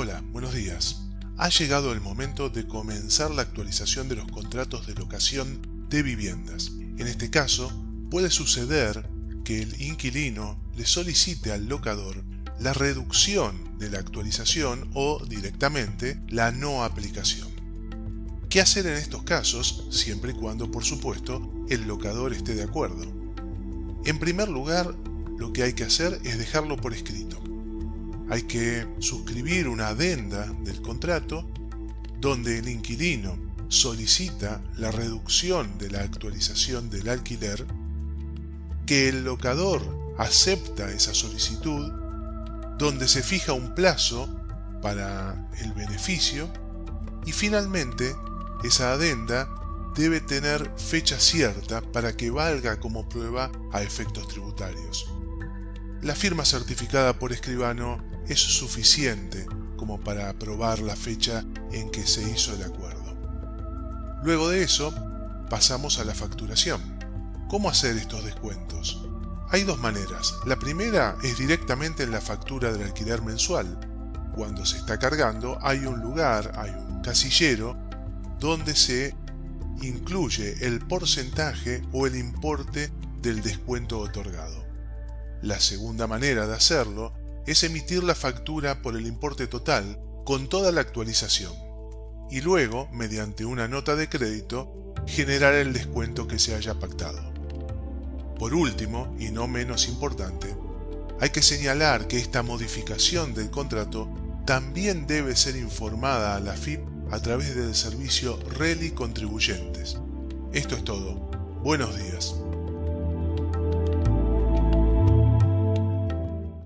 Hola, buenos días. Ha llegado el momento de comenzar la actualización de los contratos de locación de viviendas. En este caso, puede suceder que el inquilino le solicite al locador la reducción de la actualización o directamente la no aplicación. ¿Qué hacer en estos casos siempre y cuando, por supuesto, el locador esté de acuerdo? En primer lugar, lo que hay que hacer es dejarlo por escrito. Hay que suscribir una adenda del contrato donde el inquilino solicita la reducción de la actualización del alquiler, que el locador acepta esa solicitud, donde se fija un plazo para el beneficio y finalmente esa adenda debe tener fecha cierta para que valga como prueba a efectos tributarios. La firma certificada por escribano es suficiente como para aprobar la fecha en que se hizo el acuerdo. Luego de eso, pasamos a la facturación. ¿Cómo hacer estos descuentos? Hay dos maneras. La primera es directamente en la factura del alquiler mensual. Cuando se está cargando hay un lugar, hay un casillero, donde se incluye el porcentaje o el importe del descuento otorgado. La segunda manera de hacerlo es emitir la factura por el importe total con toda la actualización y luego, mediante una nota de crédito, generar el descuento que se haya pactado. Por último, y no menos importante, hay que señalar que esta modificación del contrato también debe ser informada a la FIP a través del servicio Reli Contribuyentes. Esto es todo. Buenos días.